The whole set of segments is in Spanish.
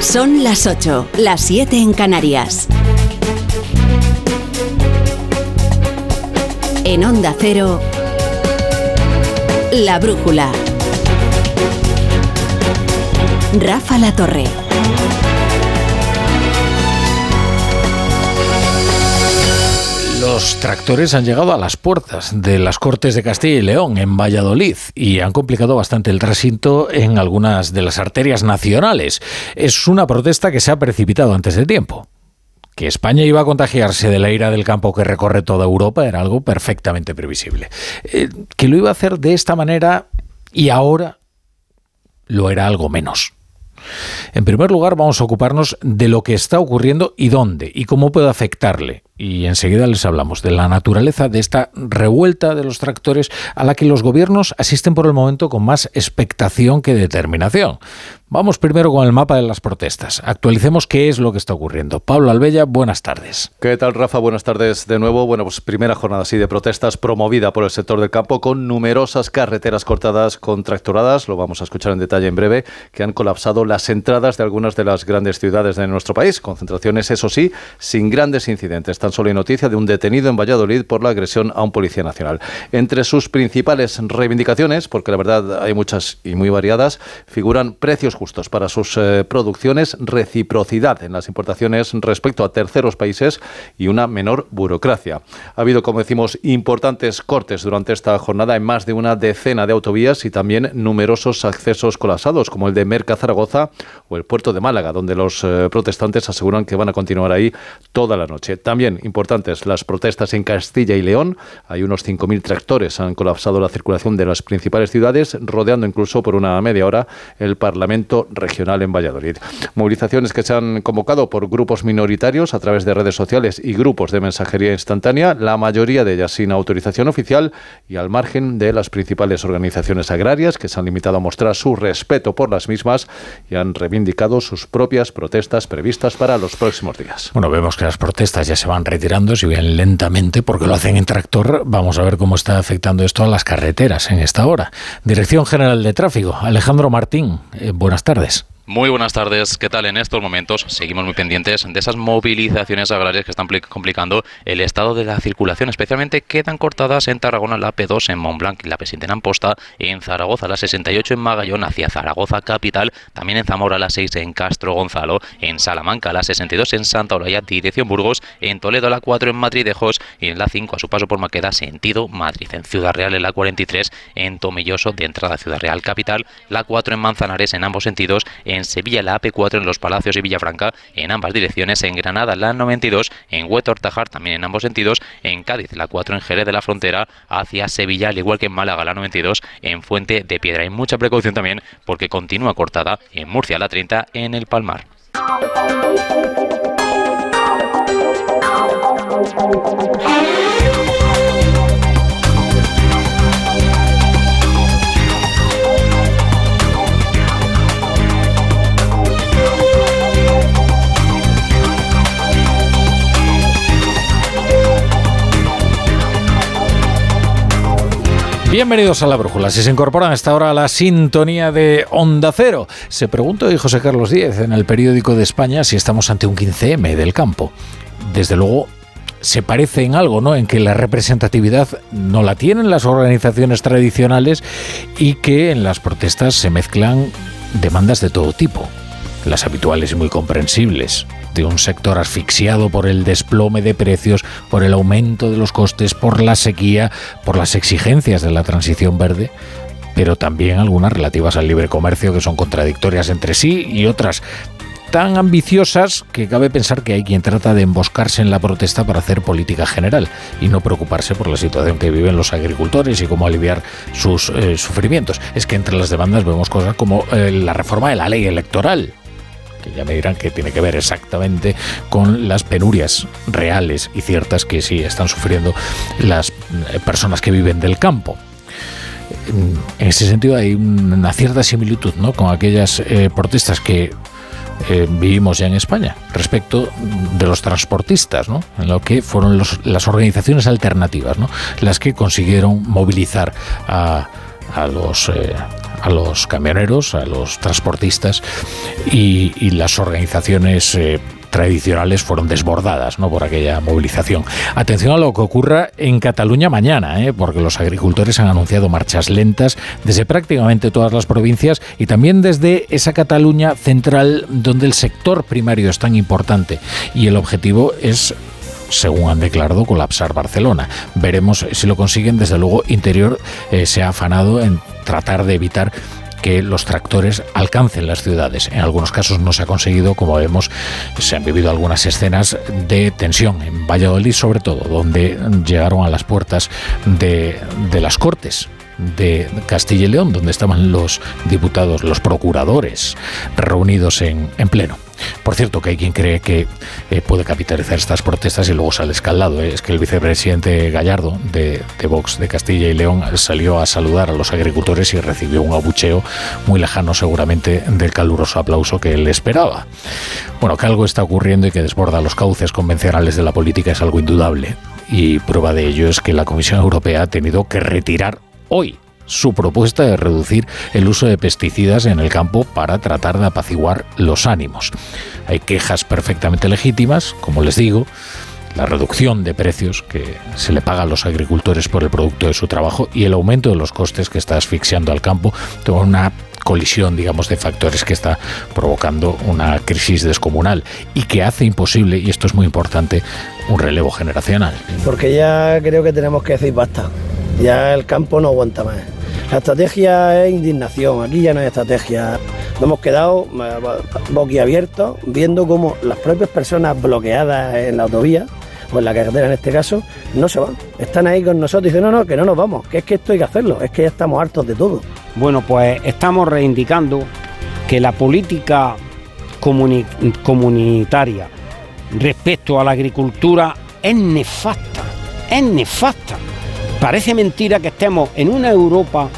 Son las 8, las 7 en Canarias. En Onda Cero, La Brújula. Rafa La Torre. Los tractores han llegado a las puertas de las Cortes de Castilla y León en Valladolid y han complicado bastante el recinto en algunas de las arterias nacionales. Es una protesta que se ha precipitado antes de tiempo. Que España iba a contagiarse de la ira del campo que recorre toda Europa era algo perfectamente previsible. Eh, que lo iba a hacer de esta manera y ahora lo era algo menos. En primer lugar, vamos a ocuparnos de lo que está ocurriendo y dónde y cómo puede afectarle y enseguida les hablamos de la naturaleza de esta revuelta de los tractores a la que los gobiernos asisten por el momento con más expectación que determinación. Vamos primero con el mapa de las protestas. Actualicemos qué es lo que está ocurriendo. Pablo Albella, buenas tardes. ¿Qué tal, Rafa? Buenas tardes de nuevo. Bueno, pues primera jornada así de protestas promovida por el sector del campo con numerosas carreteras cortadas con tractoradas, lo vamos a escuchar en detalle en breve, que han colapsado las entradas de algunas de las grandes ciudades de nuestro país. Concentraciones, eso sí, sin grandes incidentes solo hay noticia de un detenido en Valladolid por la agresión a un policía nacional. Entre sus principales reivindicaciones, porque la verdad hay muchas y muy variadas, figuran precios justos para sus eh, producciones, reciprocidad en las importaciones respecto a terceros países y una menor burocracia. Ha habido, como decimos, importantes cortes durante esta jornada en más de una decena de autovías y también numerosos accesos colapsados, como el de Merca Zaragoza o el puerto de Málaga, donde los eh, protestantes aseguran que van a continuar ahí toda la noche. También importantes las protestas en Castilla y León. Hay unos 5.000 tractores. Han colapsado la circulación de las principales ciudades, rodeando incluso por una media hora el Parlamento Regional en Valladolid. Movilizaciones que se han convocado por grupos minoritarios a través de redes sociales y grupos de mensajería instantánea, la mayoría de ellas sin autorización oficial y al margen de las principales organizaciones agrarias que se han limitado a mostrar su respeto por las mismas y han reivindicado sus propias protestas previstas para los próximos días. Bueno, vemos que las protestas ya se van retirando, si bien lentamente, porque lo hacen en tractor. Vamos a ver cómo está afectando esto a las carreteras en esta hora. Dirección General de Tráfico, Alejandro Martín, eh, buenas tardes. Muy buenas tardes. ¿Qué tal? En estos momentos seguimos muy pendientes de esas movilizaciones agrarias que están complicando el estado de la circulación. Especialmente quedan cortadas en Tarragona la P2 en Montblanc la P7 en Amposta, en Zaragoza la 68 en Magallón hacia Zaragoza capital, también en Zamora la 6 en Castro Gonzalo, en Salamanca la 62 en Santa Olaya dirección Burgos, en Toledo la 4 en Madridejos y en la 5 a su paso por Maqueda sentido Madrid. En Ciudad Real en la 43 en Tomilloso de entrada a Ciudad Real capital, la 4 en Manzanares en ambos sentidos, en en Sevilla la AP4 en Los Palacios y Villafranca en ambas direcciones, en Granada la 92, en Huetor Tajar también en ambos sentidos, en Cádiz la 4 en Jerez de la Frontera hacia Sevilla, al igual que en Málaga la 92 en Fuente de Piedra. Hay mucha precaución también porque continúa cortada en Murcia la 30 en el Palmar. Bienvenidos a la Brújula. Si se incorporan a esta hora a la sintonía de Onda Cero, se preguntó hoy José Carlos Díez en el periódico de España si estamos ante un 15M del campo. Desde luego, se parece en algo, ¿no? En que la representatividad no la tienen las organizaciones tradicionales y que en las protestas se mezclan demandas de todo tipo las habituales y muy comprensibles, de un sector asfixiado por el desplome de precios, por el aumento de los costes, por la sequía, por las exigencias de la transición verde, pero también algunas relativas al libre comercio que son contradictorias entre sí y otras tan ambiciosas que cabe pensar que hay quien trata de emboscarse en la protesta para hacer política general y no preocuparse por la situación que viven los agricultores y cómo aliviar sus eh, sufrimientos. Es que entre las demandas vemos cosas como eh, la reforma de la ley electoral, que ya me dirán que tiene que ver exactamente con las penurias reales y ciertas que sí están sufriendo las eh, personas que viven del campo. En ese sentido hay una cierta similitud ¿no? con aquellas eh, protestas que eh, vivimos ya en España respecto de los transportistas, ¿no? en lo que fueron las organizaciones alternativas, las que consiguieron movilizar a, a los, a los camioneros, a los transportistas y, las organizaciones eh, tradicionales fueron desbordadas ¿no? por aquella movilización. Atención a lo que ocurra en Cataluña mañana, ¿eh? porque los agricultores han anunciado marchas lentas desde prácticamente todas las provincias y también desde esa Cataluña central donde el sector primario es tan importante y el objetivo es según han declarado, colapsar Barcelona. Veremos si lo consiguen. Desde luego, Interior eh, se ha afanado en tratar de evitar que los tractores alcancen las ciudades. En algunos casos no se ha conseguido, como vemos, se han vivido algunas escenas de tensión en Valladolid, sobre todo, donde llegaron a las puertas de, de las Cortes de Castilla y León, donde estaban los diputados, los procuradores reunidos en, en pleno. Por cierto, que hay quien cree que eh, puede capitalizar estas protestas y luego sale escaldado. ¿eh? Es que el vicepresidente Gallardo de, de, Vox de Castilla y León salió a saludar a los agricultores y recibió un abucheo muy lejano seguramente del caluroso aplauso que él esperaba. Bueno, que algo está ocurriendo y que desborda los cauces convencionales de la política es algo indudable. Y prueba de ello es que la Comisión Europea ha tenido que retirar hoy su propuesta de reducir el uso de pesticidas en el campo para tratar de apaciguar los ánimos. Hay quejas perfectamente legítimas, como les digo, la reducción de precios que se le paga a los agricultores por el producto de su trabajo y el aumento de los costes que está asfixiando al campo, con una colisión, digamos, de factores que está provocando una crisis descomunal y que hace imposible, y esto es muy importante, un relevo generacional. Porque ya creo que tenemos que decir basta. Ya el campo no aguanta más. La estrategia es indignación, aquí ya no hay estrategia. Nos hemos quedado eh, boquiabiertos viendo cómo las propias personas bloqueadas en la autovía, o en la carretera en este caso, no se van. Están ahí con nosotros y dicen, no, no, que no nos vamos, que es que esto hay que hacerlo, es que ya estamos hartos de todo. Bueno, pues estamos reivindicando que la política comunitaria respecto a la agricultura es nefasta, es nefasta. Parece mentira que estemos en una Europa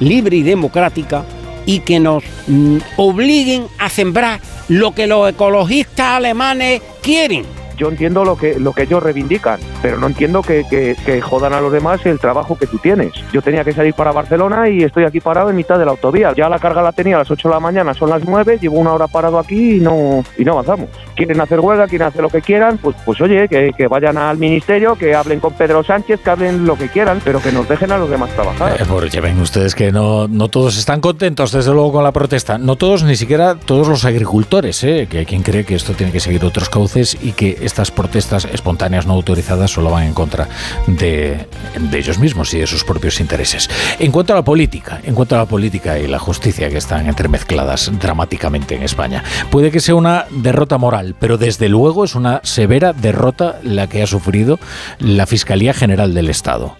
libre y democrática y que nos mm, obliguen a sembrar lo que los ecologistas alemanes quieren yo entiendo lo que, lo que ellos reivindican, pero no entiendo que, que, jodan a los demás el trabajo que tú tienes. Yo tenía que salir para Barcelona y estoy aquí parado en mitad de la autovía. Ya la carga la tenía a las 8 de la mañana, son las 9, llevo una hora parado aquí y no, y no avanzamos. Quieren hacer huelga, quieren hacer lo que quieran, pues, pues oye, que, que vayan al ministerio, que hablen con Pedro Sánchez, que hablen lo que quieran, pero que nos dejen a los demás trabajar. Eh, porque ven ustedes que no, no todos están contentos, desde luego, con la protesta. No todos, ni siquiera todos los agricultores, ¿eh? que hay quien cree que esto tiene que seguir otros cauces y que estas protestas espontáneas no autorizadas solo van en contra de, ellos mismos y de sus propios intereses. En cuanto a la política, en cuanto a la política y la justicia que están entremezcladas dramáticamente en España, puede que sea una derrota moral, pero desde luego es una severa derrota la que ha sufrido la Fiscalía General del Estado.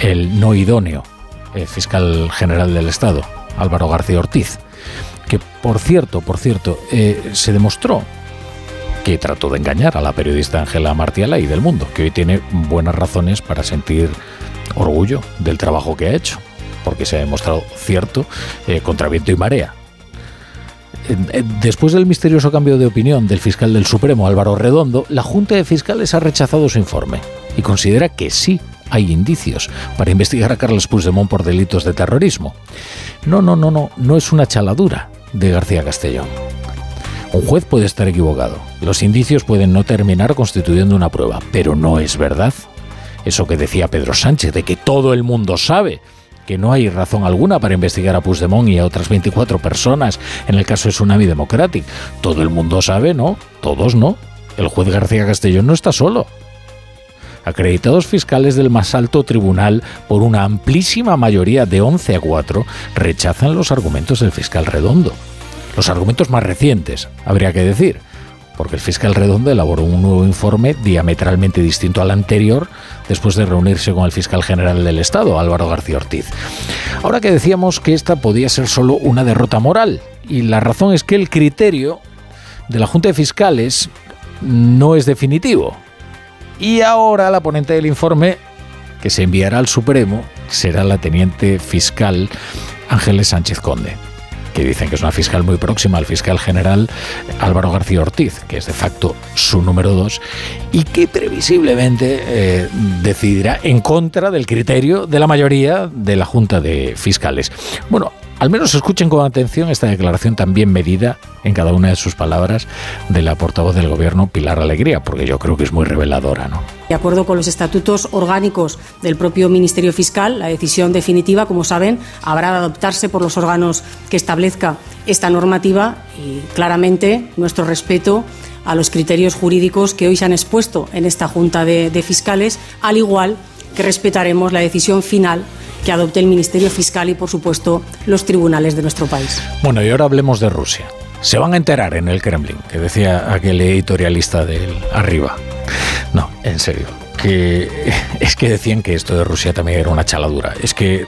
El no idóneo el fiscal general del Estado, Álvaro García Ortiz, que por cierto, por cierto, eh, se demostró que trató de engañar a la periodista Ángela Martiala y del mundo, que hoy tiene buenas razones para sentir orgullo del trabajo que ha hecho, porque se ha demostrado cierto eh, contra viento y marea. Después del misterioso cambio de opinión del fiscal del Supremo Álvaro Redondo, la Junta de Fiscales ha rechazado su informe y considera que sí hay indicios para investigar a Carlos Puigdemont por delitos de terrorismo. No, no, no, no, no es una chaladura de García Castellón. Un juez puede estar equivocado. Los indicios pueden no terminar constituyendo una prueba, pero no es verdad. Eso que decía Pedro Sánchez, de que todo el mundo sabe que no hay razón alguna para investigar a Puigdemont y a otras 24 personas en el caso de Tsunami Democratic. Todo el mundo sabe, ¿no? Todos no. El juez García Castellón no está solo. Acreditados fiscales del más alto tribunal, por una amplísima mayoría de 11 a 4, rechazan los argumentos del fiscal Redondo. Los argumentos más recientes, habría que decir, porque el fiscal Redondo elaboró un nuevo informe diametralmente distinto al anterior después de reunirse con el fiscal general del Estado, Álvaro García Ortiz. Ahora que decíamos que esta podía ser solo una derrota moral, y la razón es que el criterio de la Junta de Fiscales no es definitivo. Y ahora la ponente del informe que se enviará al Supremo será la teniente fiscal Ángeles Sánchez Conde. Que dicen que es una fiscal muy próxima al fiscal general Álvaro García Ortiz, que es de facto su número dos, y que previsiblemente eh, decidirá en contra del criterio de la mayoría de la Junta de Fiscales. Bueno, al menos escuchen con atención esta declaración tan bien medida en cada una de sus palabras de la portavoz del gobierno, Pilar Alegría, porque yo creo que es muy reveladora, ¿no? De acuerdo con los estatutos orgánicos del propio Ministerio Fiscal, la decisión definitiva, como saben, habrá de adoptarse por los órganos que establezca esta normativa y claramente nuestro respeto a los criterios jurídicos que hoy se han expuesto en esta Junta de, de Fiscales, al igual que respetaremos la decisión final que adopte el Ministerio Fiscal y, por supuesto, los tribunales de nuestro país. Bueno, y ahora hablemos de Rusia. Se van a enterar en el Kremlin, que decía aquel editorialista del arriba. No, en serio que es que decían que esto de Rusia también era una chaladura. Es que eh,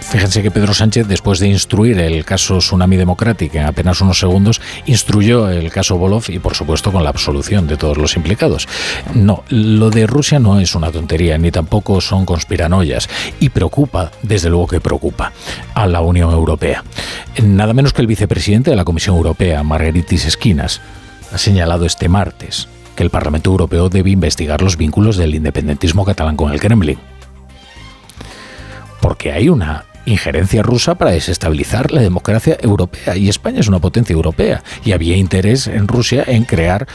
fíjense que Pedro Sánchez, después de instruir el caso Tsunami Democratic en apenas unos segundos, instruyó el caso Bolov y, por supuesto, con la absolución de todos los implicados. No, lo de Rusia no es una tontería, ni tampoco son conspiranoias. Y preocupa, desde luego que preocupa, a la Unión Europea. Nada menos que el vicepresidente de la Comisión Europea, Margaritis Esquinas, ha señalado este martes el Parlamento Europeo debe investigar los vínculos del independentismo catalán con el Kremlin. Porque hay una injerencia rusa para desestabilizar la democracia europea y España es una potencia europea y había interés en Rusia en crear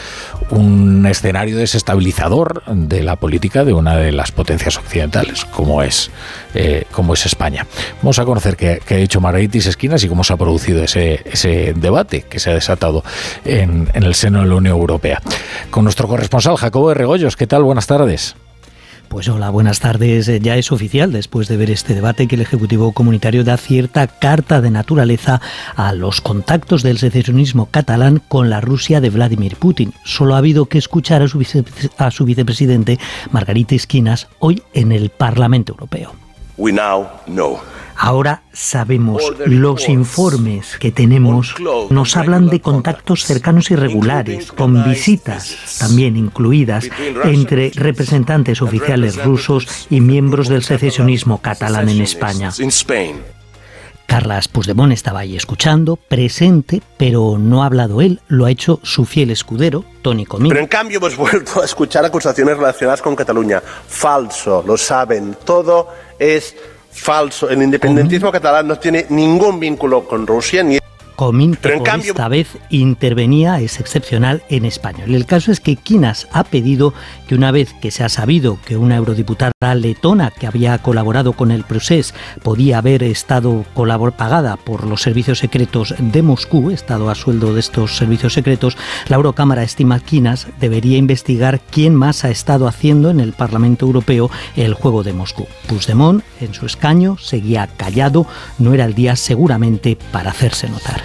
un escenario desestabilizador de la política de una de las potencias occidentales como es eh, como es España. Vamos a conocer qué, ha dicho Margaritis Esquinas y cómo se ha producido ese, ese debate que se ha desatado en, en el seno de la Unión Europea. Con nuestro corresponsal Jacobo de Regoyos. ¿Qué tal? Buenas tardes. Pues hola, buenas tardes. Eh, ya es oficial, después de ver este debate, que el Ejecutivo Comunitario da cierta carta de naturaleza a los contactos del secesionismo catalán con la Rusia de Vladimir Putin. Solo ha habido que escuchar a su, a su vicepresidente, Margarita Esquinas, hoy en el Parlamento Europeo. We now know Ahora sabemos, los informes que tenemos nos hablan de contactos cercanos y regulares, con visitas también incluidas entre representantes oficiales rusos y miembros del secesionismo catalán en España. Carlas Puigdemont estaba ahí escuchando, presente, pero no ha hablado él, lo ha hecho su fiel escudero, Tony Comín. Pero en cambio hemos vuelto a escuchar acusaciones relacionadas con Cataluña. Falso, lo saben, todo es falso. El independentismo catalán no tiene ningún vínculo con Rusia ni Comín, que por esta vez intervenía, es excepcional en español. El caso es que Quinas ha pedido que una vez que se ha sabido que una eurodiputada letona que había colaborado con el proceso podía haber estado pagada por los servicios secretos de Moscú, estado a sueldo de estos servicios secretos, la Eurocámara estima que Quinas debería investigar quién más ha estado haciendo en el Parlamento Europeo el juego de Moscú. Puigdemont, en su escaño, seguía callado, no era el día seguramente para hacerse notar.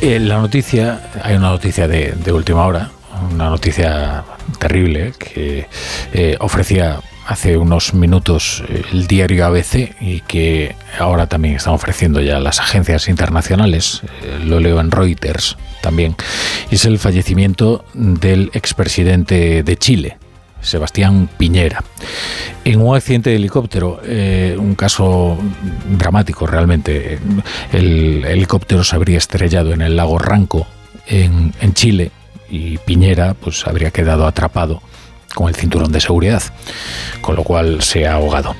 Eh, la noticia, hay una noticia de, última hora, una noticia terrible que eh, ofrecía hace unos minutos el diario ABC y que ahora también están ofreciendo ya las agencias internacionales, eh, lo leo en Reuters también, es el fallecimiento del expresidente de Chile, Sebastián Piñera. En un accidente de helicóptero, eh, un caso dramático realmente, el helicóptero se habría estrellado en el lago Ranco, en, Chile, y Piñera pues habría quedado atrapado con el cinturón de seguridad, con lo cual se ha ahogado.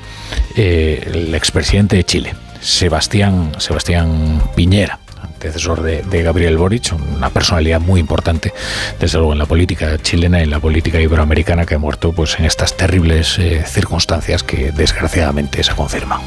Eh, el expresidente de Chile, Sebastián, Sebastián Piñera antecesor de, Gabriel Boric, una personalidad muy importante, desde luego en la política chilena y en la política iberoamericana, que ha muerto pues, en estas terribles eh, circunstancias que desgraciadamente se confirman.